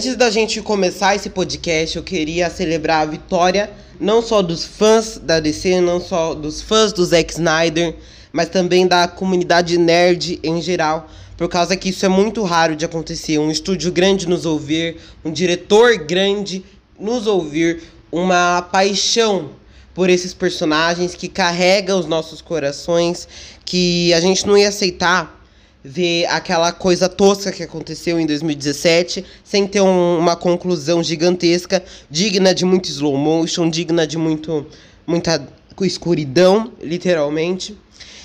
Antes da gente começar esse podcast, eu queria celebrar a vitória não só dos fãs da DC, não só dos fãs do Zack Snyder, mas também da comunidade nerd em geral, por causa que isso é muito raro de acontecer. Um estúdio grande nos ouvir, um diretor grande nos ouvir, uma paixão por esses personagens que carrega os nossos corações, que a gente não ia aceitar ver aquela coisa tosca que aconteceu em 2017 sem ter um, uma conclusão gigantesca, digna de muito slow motion, digna de muito muita escuridão, literalmente.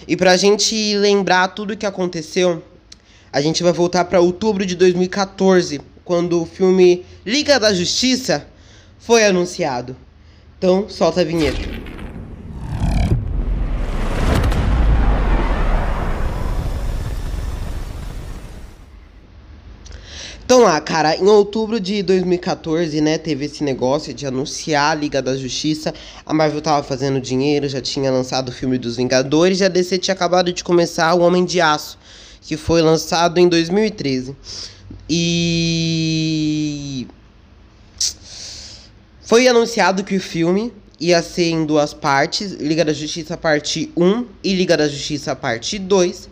E pra gente lembrar tudo o que aconteceu, a gente vai voltar para outubro de 2014, quando o filme Liga da Justiça foi anunciado. Então, solta a vinheta. Então lá, cara, em outubro de 2014, né, teve esse negócio de anunciar a Liga da Justiça. A Marvel tava fazendo dinheiro, já tinha lançado o filme dos Vingadores, e a DC tinha acabado de começar o Homem de Aço, que foi lançado em 2013. E foi anunciado que o filme ia ser em duas partes, Liga da Justiça parte 1 e Liga da Justiça parte 2.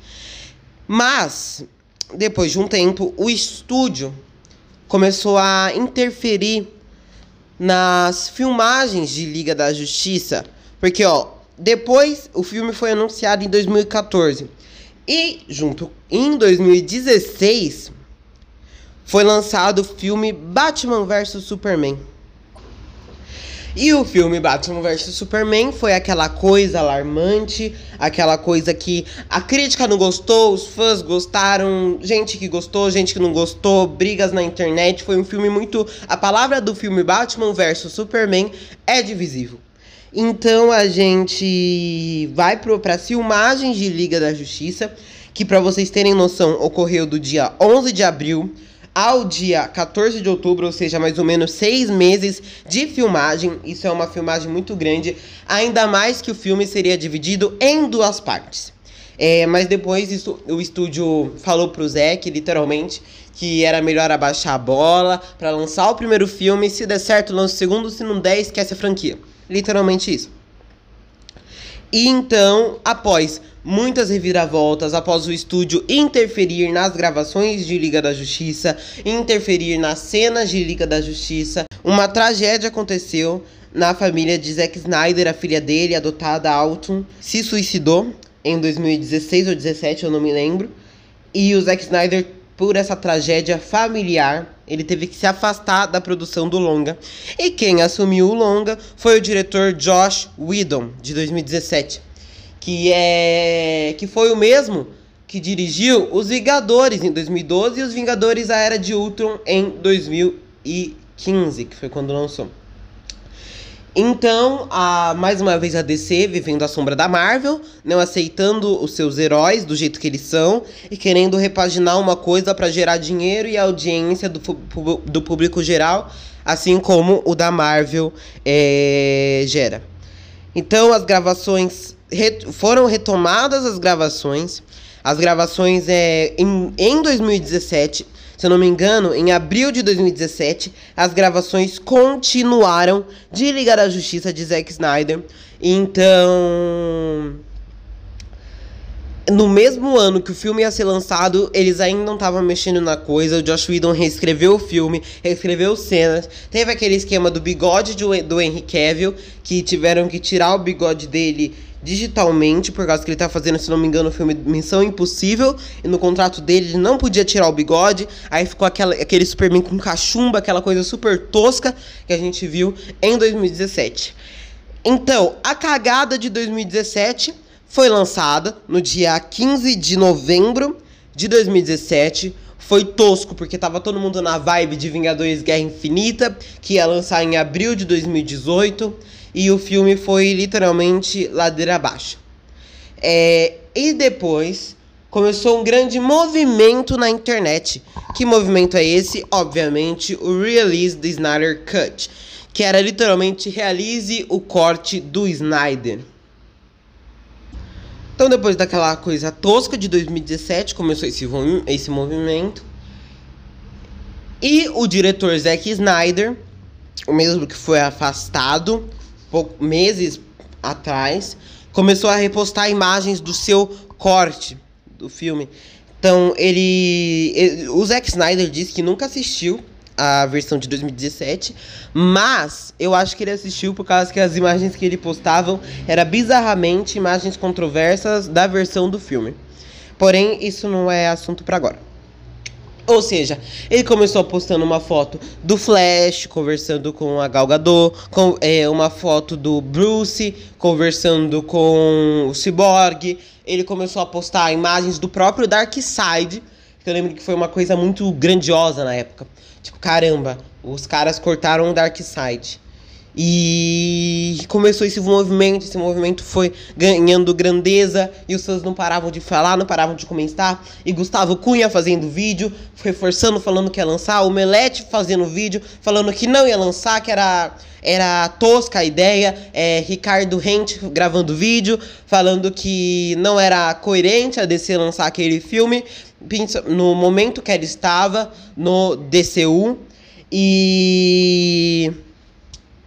Mas depois de um tempo, o estúdio começou a interferir nas filmagens de Liga da Justiça. Porque, ó, depois o filme foi anunciado em 2014. E, junto em 2016, foi lançado o filme Batman vs Superman. E o filme Batman vs Superman foi aquela coisa alarmante, aquela coisa que a crítica não gostou, os fãs gostaram, gente que gostou, gente que não gostou, brigas na internet. Foi um filme muito. A palavra do filme Batman vs Superman é divisível. Então a gente vai para as filmagens de Liga da Justiça, que para vocês terem noção ocorreu do dia 11 de abril ao dia 14 de outubro, ou seja, mais ou menos seis meses de filmagem. Isso é uma filmagem muito grande, ainda mais que o filme seria dividido em duas partes. É, mas depois isso, o estúdio falou pro Zack, literalmente, que era melhor abaixar a bola para lançar o primeiro filme. Se der certo, lança o segundo. Se não der, esquece a franquia. Literalmente isso. E então, após muitas reviravoltas, após o estúdio interferir nas gravações de Liga da Justiça, interferir nas cenas de Liga da Justiça, uma tragédia aconteceu na família de Zack Snyder, a filha dele, adotada Alton, se suicidou em 2016 ou 2017, eu não me lembro. E o Zack Snyder por essa tragédia familiar, ele teve que se afastar da produção do longa. E quem assumiu o longa foi o diretor Josh Whedon, de 2017, que é que foi o mesmo que dirigiu Os Vingadores em 2012 e Os Vingadores a Era de Ultron em 2015, que foi quando lançou. Então, a, mais uma vez a DC vivendo a sombra da Marvel, não aceitando os seus heróis do jeito que eles são e querendo repaginar uma coisa para gerar dinheiro e audiência do, do público geral, assim como o da Marvel é, gera. Então, as gravações foram retomadas as gravações. As gravações é, em, em 2017 se eu não me engano, em abril de 2017, as gravações continuaram de Liga da Justiça de Zack Snyder. Então. No mesmo ano que o filme ia ser lançado, eles ainda não estavam mexendo na coisa. O Josh Whedon reescreveu o filme, reescreveu cenas. Teve aquele esquema do bigode do, do Henry Cavill, que tiveram que tirar o bigode dele digitalmente, por causa que ele tá fazendo, se não me engano, o filme Missão Impossível, e no contrato dele ele não podia tirar o bigode, aí ficou aquela, aquele Superman com cachumba, aquela coisa super tosca que a gente viu em 2017. Então, a cagada de 2017 foi lançada no dia 15 de novembro de 2017. Foi tosco porque tava todo mundo na vibe de Vingadores Guerra Infinita, que ia lançar em abril de 2018 e o filme foi literalmente ladeira abaixo. É, e depois começou um grande movimento na internet. Que movimento é esse? Obviamente, o Release the Snyder Cut, que era literalmente realize o corte do Snyder. Então, depois daquela coisa tosca de 2017, começou esse, esse movimento. E o diretor Zack Snyder, o mesmo que foi afastado pouco, meses atrás, começou a repostar imagens do seu corte do filme. Então, ele, ele o Zack Snyder disse que nunca assistiu a versão de 2017, mas eu acho que ele assistiu por causa que as imagens que ele postavam eram bizarramente imagens controversas da versão do filme. Porém, isso não é assunto para agora. Ou seja, ele começou postando uma foto do Flash conversando com a Gal Gadot, com, é, uma foto do Bruce conversando com o Cyborg. Ele começou a postar imagens do próprio Darkseid, que eu lembro que foi uma coisa muito grandiosa na época. Tipo, caramba, os caras cortaram o Darkseid. E começou esse movimento, esse movimento foi ganhando grandeza e os fãs não paravam de falar, não paravam de comentar. E Gustavo Cunha fazendo vídeo, reforçando, falando que ia lançar. O Melete fazendo vídeo, falando que não ia lançar, que era, era tosca a ideia. É, Ricardo Rente gravando vídeo, falando que não era coerente a DC lançar aquele filme. No momento que ela estava no DCU. E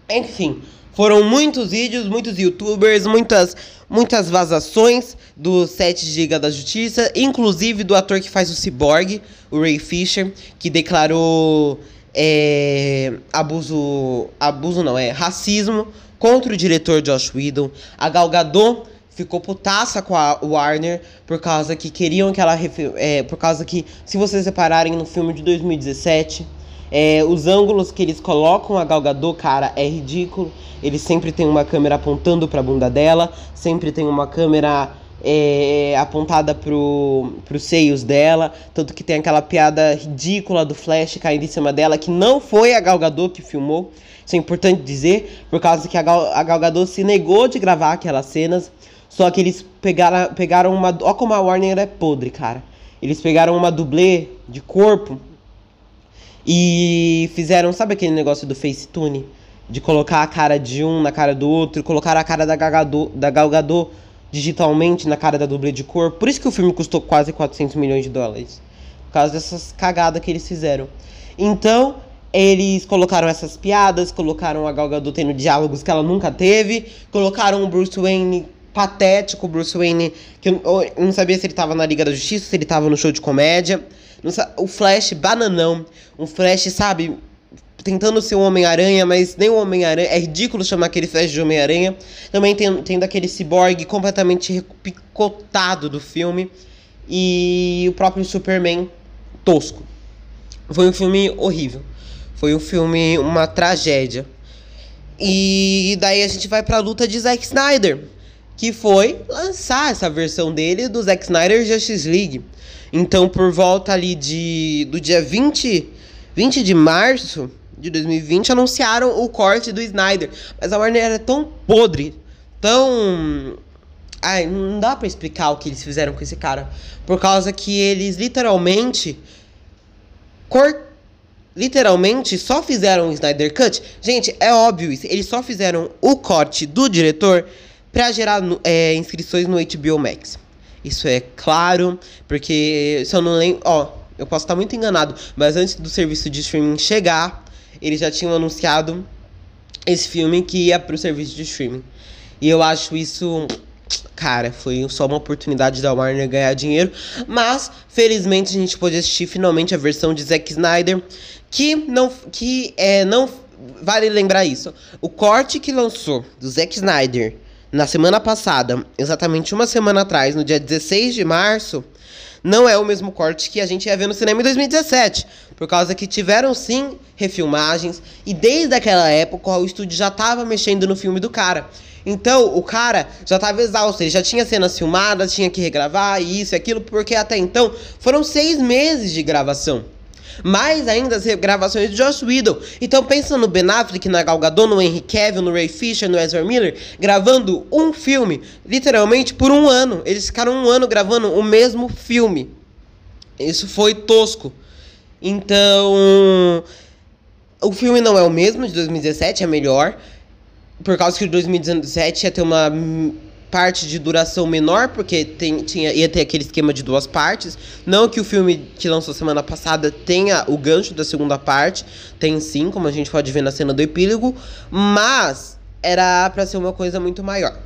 enfim, foram muitos vídeos, muitos youtubers, muitas, muitas vazações do 7 GB da Justiça, inclusive do ator que faz o Cyborg, o Ray Fisher, que declarou é, abuso. Abuso não, é racismo contra o diretor Josh Whedon. A Gal Gadot ficou putaça com a Warner por causa que queriam que ela. É, por causa que, se vocês separarem no filme de 2017 é, os ângulos que eles colocam a Gal Gadot, cara, é ridículo. Eles sempre tem uma câmera apontando para a bunda dela, sempre tem uma câmera é, apontada pro, pros seios dela, tanto que tem aquela piada ridícula do Flash caindo em cima dela, que não foi a Gal Gadot que filmou. Isso é importante dizer, por causa que a Gal, a Gal Gadot se negou de gravar aquelas cenas, só que eles pegaram, pegaram uma... Ó como a Warner é podre, cara. Eles pegaram uma dublê de corpo e fizeram, sabe aquele negócio do FaceTune? De colocar a cara de um na cara do outro, colocar a cara da Galgador, da Galgador digitalmente na cara da dublê de cor. Por isso que o filme custou quase 400 milhões de dólares. Por causa dessas cagadas que eles fizeram. Então, eles colocaram essas piadas, colocaram a Gal Gadot tendo diálogos que ela nunca teve, colocaram o Bruce Wayne patético, Bruce Wayne que eu, eu não sabia se ele tava na Liga da Justiça, se ele tava no show de comédia. O Flash bananão. Um Flash, sabe? Tentando ser o Homem-Aranha, mas nem o Homem-Aranha. É ridículo chamar aquele Flash de Homem-Aranha. Também tem, tendo aquele cyborg completamente picotado do filme. E o próprio Superman tosco. Foi um filme horrível. Foi um filme, uma tragédia. E daí a gente vai pra luta de Zack Snyder. Que foi lançar essa versão dele do Zack Snyder Justice League. Então, por volta ali de, do dia 20, 20 de março de 2020, anunciaram o corte do Snyder. Mas a Warner era tão podre, tão. Ai, não dá para explicar o que eles fizeram com esse cara. Por causa que eles literalmente. Cort... Literalmente só fizeram o Snyder Cut. Gente, é óbvio isso. Eles só fizeram o corte do diretor para gerar é, inscrições no HBO Max. Isso é claro, porque se eu não lembro. Ó, eu posso estar muito enganado, mas antes do serviço de streaming chegar, eles já tinham anunciado esse filme que ia pro serviço de streaming. E eu acho isso. Cara, foi só uma oportunidade da Warner ganhar dinheiro. Mas, felizmente, a gente pôde assistir finalmente a versão de Zack Snyder. Que não. Que é. Não. Vale lembrar isso. O corte que lançou do Zack Snyder na semana passada, exatamente uma semana atrás, no dia 16 de março, não é o mesmo corte que a gente ia ver no cinema em 2017. Por causa que tiveram sim refilmagens e desde aquela época o estúdio já estava mexendo no filme do cara. Então o cara já estava exausto, ele já tinha cenas filmadas, tinha que regravar isso e aquilo, porque até então foram seis meses de gravação. Mais ainda as regravações de Josh Whedon. Então pensa no Ben Affleck, na Gal Gadot, no Henry Cavill, no Ray Fisher, no Ezra Miller, gravando um filme, literalmente por um ano. Eles ficaram um ano gravando o mesmo filme. Isso foi tosco. Então, o filme não é o mesmo de 2017, é melhor. Por causa que o 2017 ia ter uma parte de duração menor, porque tem, tinha, ia ter aquele esquema de duas partes. Não que o filme que lançou semana passada tenha o gancho da segunda parte, tem sim, como a gente pode ver na cena do epílogo, mas era para ser uma coisa muito maior.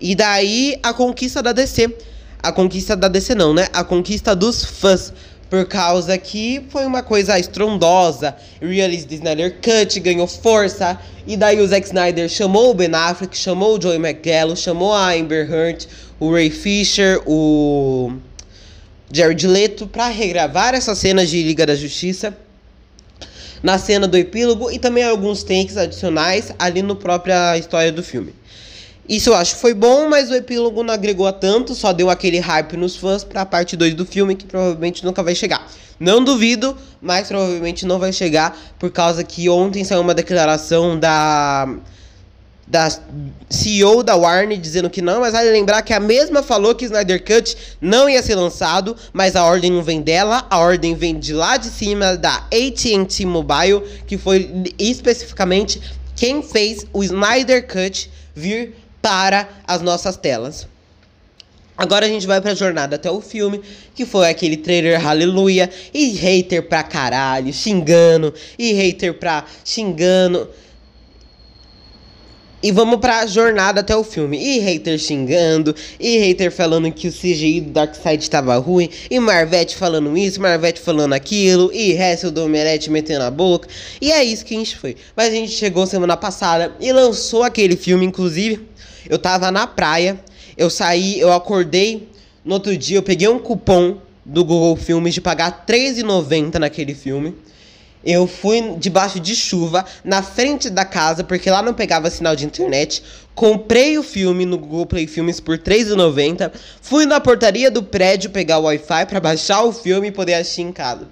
E daí a conquista da DC. A conquista da DC não, né? A conquista dos fãs. Por causa que foi uma coisa estrondosa. Release Snyder Cut ganhou força. E daí o Zack Snyder chamou o Ben Affleck, chamou o Joey McGallo, chamou a Amber Heard, o Ray Fisher, o Jared Leto para regravar essas cenas de Liga da Justiça na cena do epílogo e também alguns takes adicionais ali no própria história do filme. Isso eu acho que foi bom, mas o epílogo não agregou a tanto, só deu aquele hype nos fãs pra parte 2 do filme, que provavelmente nunca vai chegar. Não duvido, mas provavelmente não vai chegar, por causa que ontem saiu uma declaração da da CEO da Warner dizendo que não, mas vale lembrar que a mesma falou que Snyder Cut não ia ser lançado, mas a ordem não vem dela, a ordem vem de lá de cima da AT&T Mobile, que foi especificamente quem fez o Snyder Cut vir para as nossas telas. Agora a gente vai pra jornada até o filme, que foi aquele trailer aleluia, e hater pra caralho, xingando, e hater pra xingando. E vamos pra jornada até o filme. E hater xingando, e hater falando que o CGI do Darkseid tava ruim, e Marvete falando isso, Marvete falando aquilo, e Hessel do Omelete metendo a boca. E é isso que a gente foi. Mas a gente chegou semana passada e lançou aquele filme, inclusive. Eu tava na praia, eu saí, eu acordei. No outro dia eu peguei um cupom do Google Filmes de pagar R$3,90 naquele filme. Eu fui debaixo de chuva, na frente da casa, porque lá não pegava sinal de internet. Comprei o filme no Google Play Filmes por R$3,90. Fui na portaria do prédio pegar o Wi-Fi para baixar o filme e poder assistir em casa.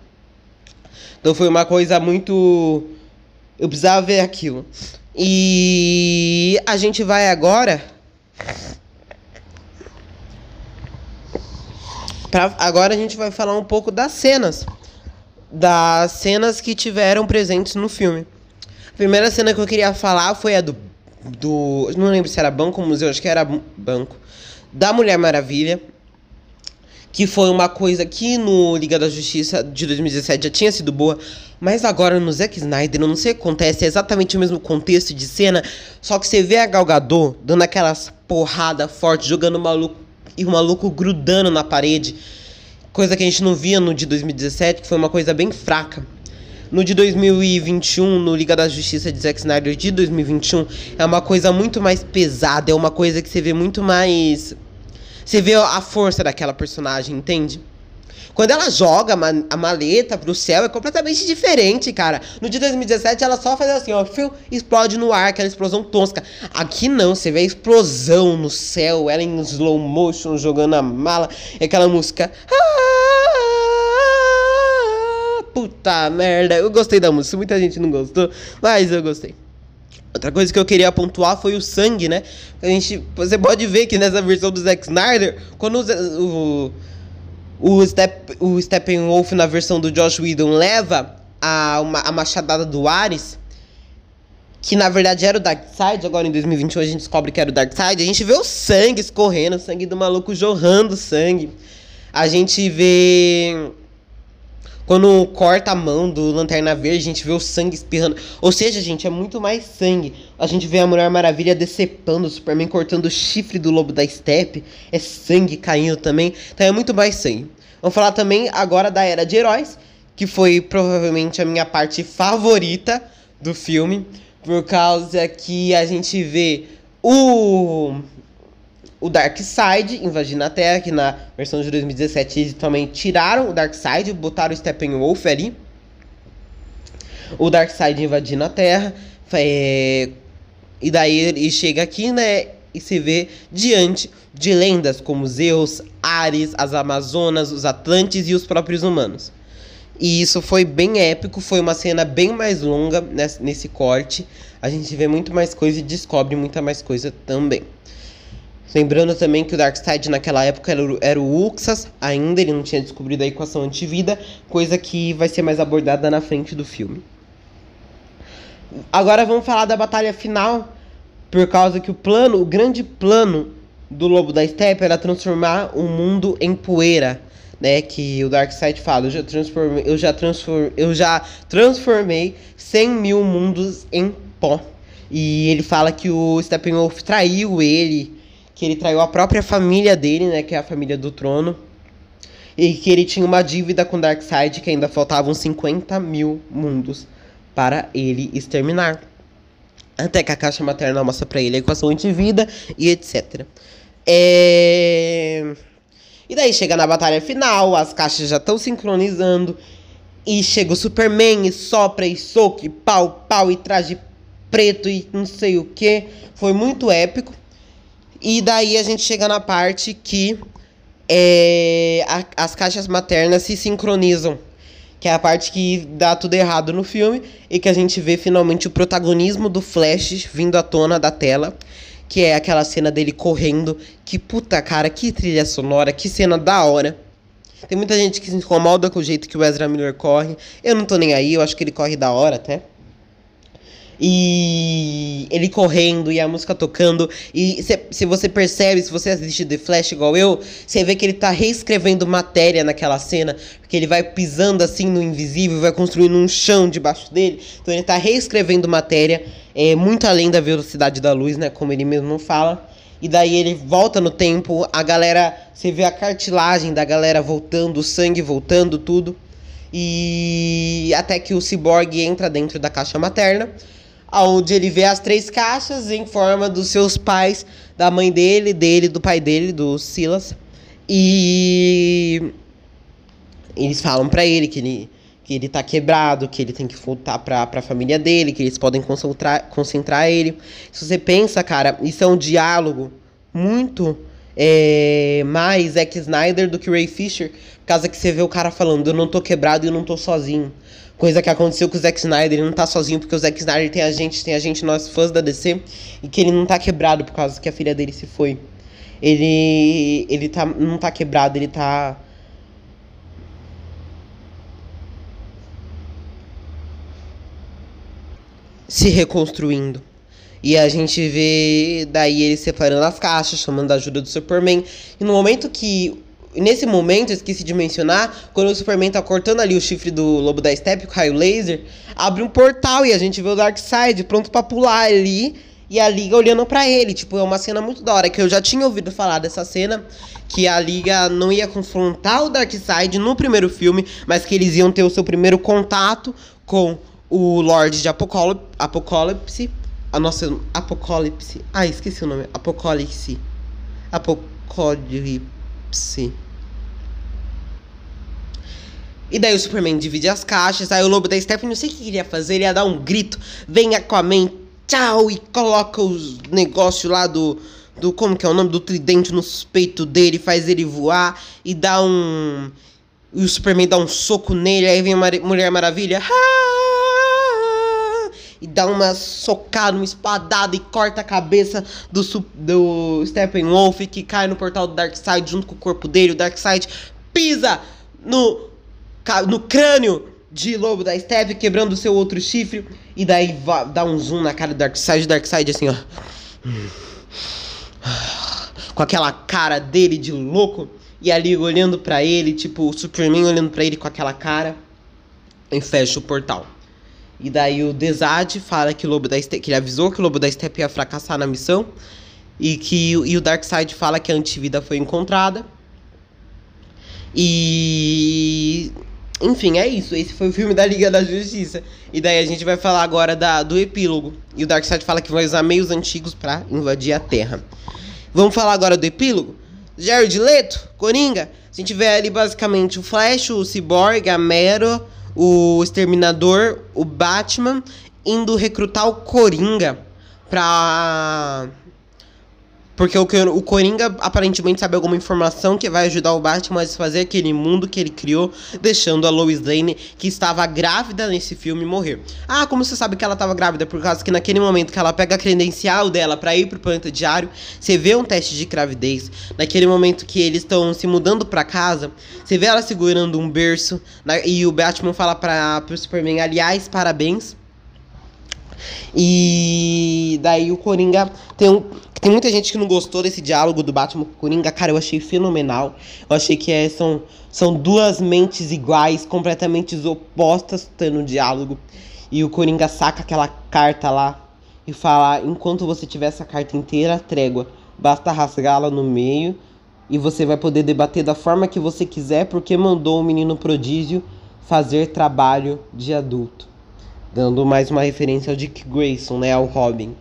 Então foi uma coisa muito. Eu precisava ver aquilo. E a gente vai agora. Pra, agora a gente vai falar um pouco das cenas. Das cenas que tiveram presentes no filme. A primeira cena que eu queria falar foi a do. do não lembro se era banco ou museu, acho que era banco. Da Mulher Maravilha que foi uma coisa que no Liga da Justiça de 2017 já tinha sido boa, mas agora no Zack Snyder, eu não sei o que acontece, é exatamente o mesmo contexto de cena, só que você vê a Gal Gadot dando aquelas porrada forte, jogando o maluco e o maluco grudando na parede, coisa que a gente não via no de 2017, que foi uma coisa bem fraca. No de 2021, no Liga da Justiça de Zack Snyder de 2021, é uma coisa muito mais pesada, é uma coisa que você vê muito mais você vê a força daquela personagem, entende? Quando ela joga a maleta pro céu é completamente diferente, cara. No de 2017 ela só faz assim, ó, fio, explode no ar, aquela explosão tosca. Aqui não, você vê a explosão no céu, ela em slow motion jogando a mala, aquela música. Ah, puta merda, eu gostei da música, muita gente não gostou, mas eu gostei. Outra coisa que eu queria pontuar foi o sangue, né? A gente, você pode ver que nessa versão do Zack Snyder, quando o, o, Step, o Steppenwolf na versão do Josh Whedon leva a, uma, a machadada do Ares, que na verdade era o Darkseid, agora em 2021 a gente descobre que era o Darkseid, a gente vê o sangue escorrendo, o sangue do maluco jorrando sangue. A gente vê quando corta a mão do Lanterna Verde, a gente vê o sangue espirrando. Ou seja, gente, é muito mais sangue. A gente vê a Mulher Maravilha decepando o Superman, cortando o chifre do lobo da Steppe. É sangue caindo também. Então é muito mais sangue. Vamos falar também agora da Era de Heróis, que foi provavelmente a minha parte favorita do filme. Por causa que a gente vê o o Darkseid invadindo a Terra, que na versão de 2017 eles também tiraram o Darkseid, botaram o Steppenwolf ali. O Darkseid invadindo a Terra. É, e daí ele chega aqui, né? E se vê diante de lendas como Zeus, Ares, as Amazonas, os Atlantes e os próprios humanos. E isso foi bem épico, foi uma cena bem mais longa nesse corte. A gente vê muito mais coisa e descobre muita mais coisa também. Lembrando também que o Darkseid naquela época era, o Uxas ainda, ele não tinha descobrido a equação antivida, coisa que vai ser mais abordada na frente do filme. Agora vamos falar da batalha final, por causa que o plano, o grande plano do Lobo da Steppe era transformar o mundo em poeira, né? Que o Darkseid fala, eu já transformei, eu já transformei, eu já transformei 100 mil mundos em pó. E ele fala que o Steppenwolf traiu ele, que ele traiu a própria família dele, né? Que é a família do trono. E que ele tinha uma dívida com Darkseid que ainda faltavam 50 mil mundos para ele exterminar. Até que a caixa materna mostra pra ele a equação de vida e etc. É... E daí chega na batalha final, as caixas já estão sincronizando. E chega o Superman e sopra e soca e pau, pau e traje preto e não sei o que. Foi muito épico. E daí a gente chega na parte que é, a, as caixas maternas se sincronizam que é a parte que dá tudo errado no filme e que a gente vê finalmente o protagonismo do Flash vindo à tona da tela, que é aquela cena dele correndo, que puta cara, que trilha sonora, que cena da hora. Tem muita gente que se incomoda com o jeito que o Ezra Miller corre. Eu não tô nem aí, eu acho que ele corre da hora até. E ele correndo e a música tocando. E se, se você percebe, se você assiste The Flash igual eu, você vê que ele tá reescrevendo matéria naquela cena. Porque ele vai pisando assim no invisível, vai construindo um chão debaixo dele. Então ele tá reescrevendo matéria. É muito além da velocidade da luz, né? Como ele mesmo fala. E daí ele volta no tempo, a galera. Você vê a cartilagem da galera voltando, o sangue voltando, tudo. E até que o ciborgue entra dentro da caixa materna onde ele vê as três caixas em forma dos seus pais, da mãe dele, dele, do pai dele, do Silas. E eles falam para ele que ele que ele tá quebrado, que ele tem que voltar pra, pra família dele, que eles podem concentrar, concentrar ele. Se você pensa, cara, isso é um diálogo muito é, mais Zack Snyder do que Ray Fisher, por causa que você vê o cara falando, eu não tô quebrado e eu não tô sozinho. Coisa que aconteceu com o Zack Snyder, ele não tá sozinho, porque o Zack Snyder tem a gente, tem a gente, nós fãs da DC, e que ele não tá quebrado por causa que a filha dele se foi. Ele. Ele tá, não tá quebrado, ele tá. Se reconstruindo. E a gente vê daí ele separando as caixas, chamando a ajuda do Superman. E no momento que nesse momento, esqueci de mencionar, quando o Superman tá cortando ali o chifre do Lobo da Steppe com raio laser, abre um portal e a gente vê o Darkseid pronto para pular ali e a Liga olhando para ele. Tipo, é uma cena muito da hora, que eu já tinha ouvido falar dessa cena, que a Liga não ia confrontar o Darkseid no primeiro filme, mas que eles iam ter o seu primeiro contato com o Lorde de Apocalipse. Apocalipse a nossa Apocalipse. Ah, esqueci o nome. Apocalipse. Apocalipse. E daí o Superman divide as caixas, aí o lobo da Stephanie, não sei o que ele ia fazer, ele ia dar um grito, vem Aquaman, tchau, e coloca os negócios lá do, do, como que é o nome, do tridente nos peitos dele, faz ele voar, e dá um, e o Superman dá um soco nele, aí vem a Mulher Maravilha, e dá uma socada, uma espadada e corta a cabeça do, do Steppenwolf que cai no portal do Darkseid junto com o corpo dele, o Darkseid pisa no no crânio de Lobo da Steppe, quebrando o seu outro chifre. E daí dá um zoom na cara do Darkseid. Darkseid assim, ó. Com aquela cara dele de louco. E ali olhando para ele, tipo, o Superman olhando para ele com aquela cara. E fecha o portal. E daí o Desad fala que o Lobo da Steppe, que ele avisou que o Lobo da Steppe ia fracassar na missão. E que e o Darkseid fala que a antivida foi encontrada. E enfim, é isso. Esse foi o filme da Liga da Justiça. E daí a gente vai falar agora da, do epílogo. E o Darkseid fala que vai usar meios antigos para invadir a Terra. Vamos falar agora do epílogo? Jared Leto, Coringa. A gente vê ali basicamente o Flash, o Cyborg, a Mero, o Exterminador, o Batman indo recrutar o Coringa pra porque o, o Coringa aparentemente sabe alguma informação que vai ajudar o Batman a desfazer aquele mundo que ele criou, deixando a Lois Lane, que estava grávida nesse filme, morrer. Ah, como você sabe que ela estava grávida? Por causa que naquele momento que ela pega a credencial dela para ir pro planeta diário, você vê um teste de gravidez. Naquele momento que eles estão se mudando para casa, você vê ela segurando um berço, na, e o Batman fala para pro Superman, aliás, parabéns E daí o Coringa tem um. Tem muita gente que não gostou desse diálogo do Batman com o Coringa. Cara, eu achei fenomenal. Eu achei que é, são, são duas mentes iguais, completamente opostas, tendo um diálogo. E o Coringa saca aquela carta lá e fala: enquanto você tiver essa carta inteira, trégua. Basta rasgá-la no meio e você vai poder debater da forma que você quiser, porque mandou o menino prodígio fazer trabalho de adulto. Dando mais uma referência ao Dick Grayson, né? Ao Robin.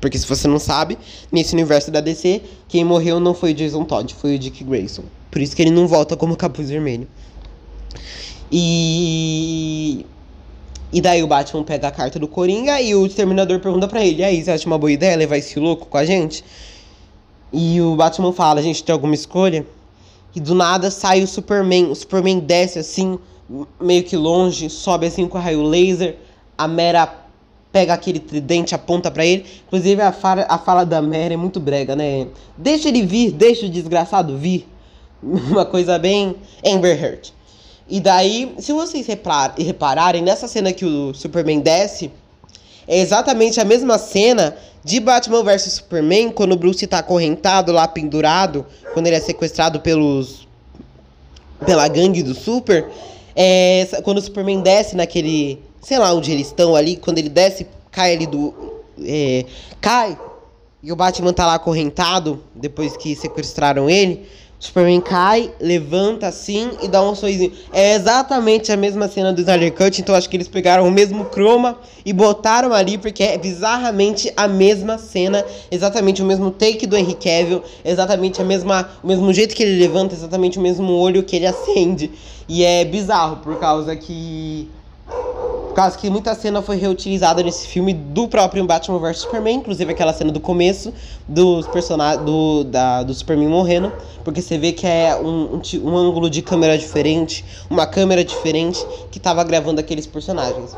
Porque se você não sabe, nesse universo da DC, quem morreu não foi o Jason Todd, foi o Dick Grayson. Por isso que ele não volta como capuz vermelho. E. E daí o Batman pega a carta do Coringa e o Exterminador pergunta para ele: aí, você acha uma boa ideia levar esse louco com a gente? E o Batman fala: a gente tem alguma escolha? E do nada sai o Superman. O Superman desce assim, meio que longe, sobe assim com o raio laser. A Mera pega aquele tridente, aponta para ele. Inclusive a fala, a fala da Mera é muito brega, né? Deixa ele vir, deixa o desgraçado vir. Uma coisa bem Amber Heard. E daí, se vocês repararem, nessa cena que o Superman desce, é exatamente a mesma cena de Batman vs Superman, quando o Bruce tá acorrentado lá, pendurado, quando ele é sequestrado pelos. pela gangue do Super. É, quando o Superman desce naquele. Sei lá onde eles estão ali, quando ele desce, cai ali do. É, cai. E o Batman tá lá acorrentado, depois que sequestraram ele. Superman cai, levanta assim e dá um sorrisinho. É exatamente a mesma cena do Snyder Cut, então acho que eles pegaram o mesmo croma e botaram ali, porque é bizarramente a mesma cena, exatamente o mesmo take do Henry Cavill, exatamente a mesma, o mesmo jeito que ele levanta, exatamente o mesmo olho que ele acende. E é bizarro, por causa que causa que muita cena foi reutilizada nesse filme do próprio Batman vs Superman, inclusive aquela cena do começo dos personagens do, da, do Superman morrendo, porque você vê que é um, um, um ângulo de câmera diferente, uma câmera diferente que estava gravando aqueles personagens.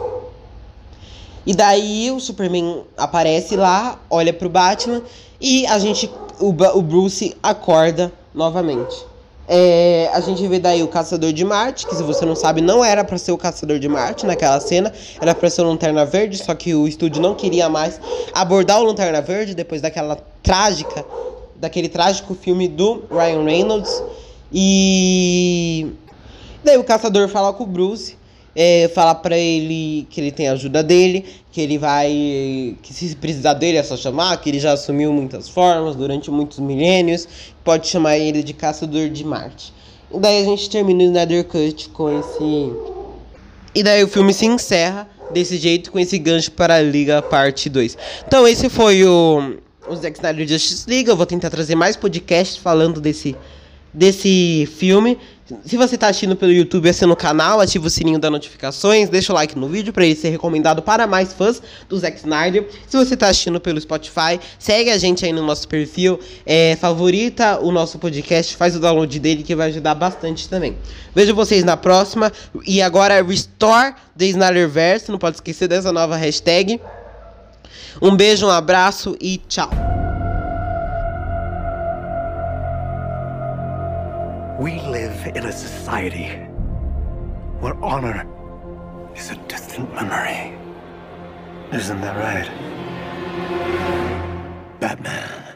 E daí o Superman aparece lá, olha pro Batman e a gente o, o Bruce acorda novamente. É, a gente vê daí o Caçador de Marte, que se você não sabe, não era para ser o Caçador de Marte naquela cena, era para ser o Lanterna Verde, só que o estúdio não queria mais abordar o Lanterna Verde depois daquela trágica, daquele trágico filme do Ryan Reynolds. E daí o Caçador fala com o Bruce é, falar para ele que ele tem a ajuda dele, que ele vai. que se precisar dele é só chamar, que ele já assumiu muitas formas durante muitos milênios, pode chamar ele de Caçador de Marte. E daí a gente termina o Snyder Cut com esse. E daí o filme se encerra desse jeito, com esse gancho para a Liga Parte 2. Então esse foi o, o Zack Snyder Justice League. Eu vou tentar trazer mais podcasts falando desse, desse filme. Se você está assistindo pelo YouTube, assina o canal, ativa o sininho das notificações, deixa o like no vídeo para ele ser recomendado para mais fãs do Zack Snyder. Se você está assistindo pelo Spotify, segue a gente aí no nosso perfil, é, favorita o nosso podcast, faz o download dele que vai ajudar bastante também. Vejo vocês na próxima e agora Restore the Snyderverse, não pode esquecer dessa nova hashtag. Um beijo, um abraço e tchau. We live in a society where honor is a distant memory. Isn't that right? Batman.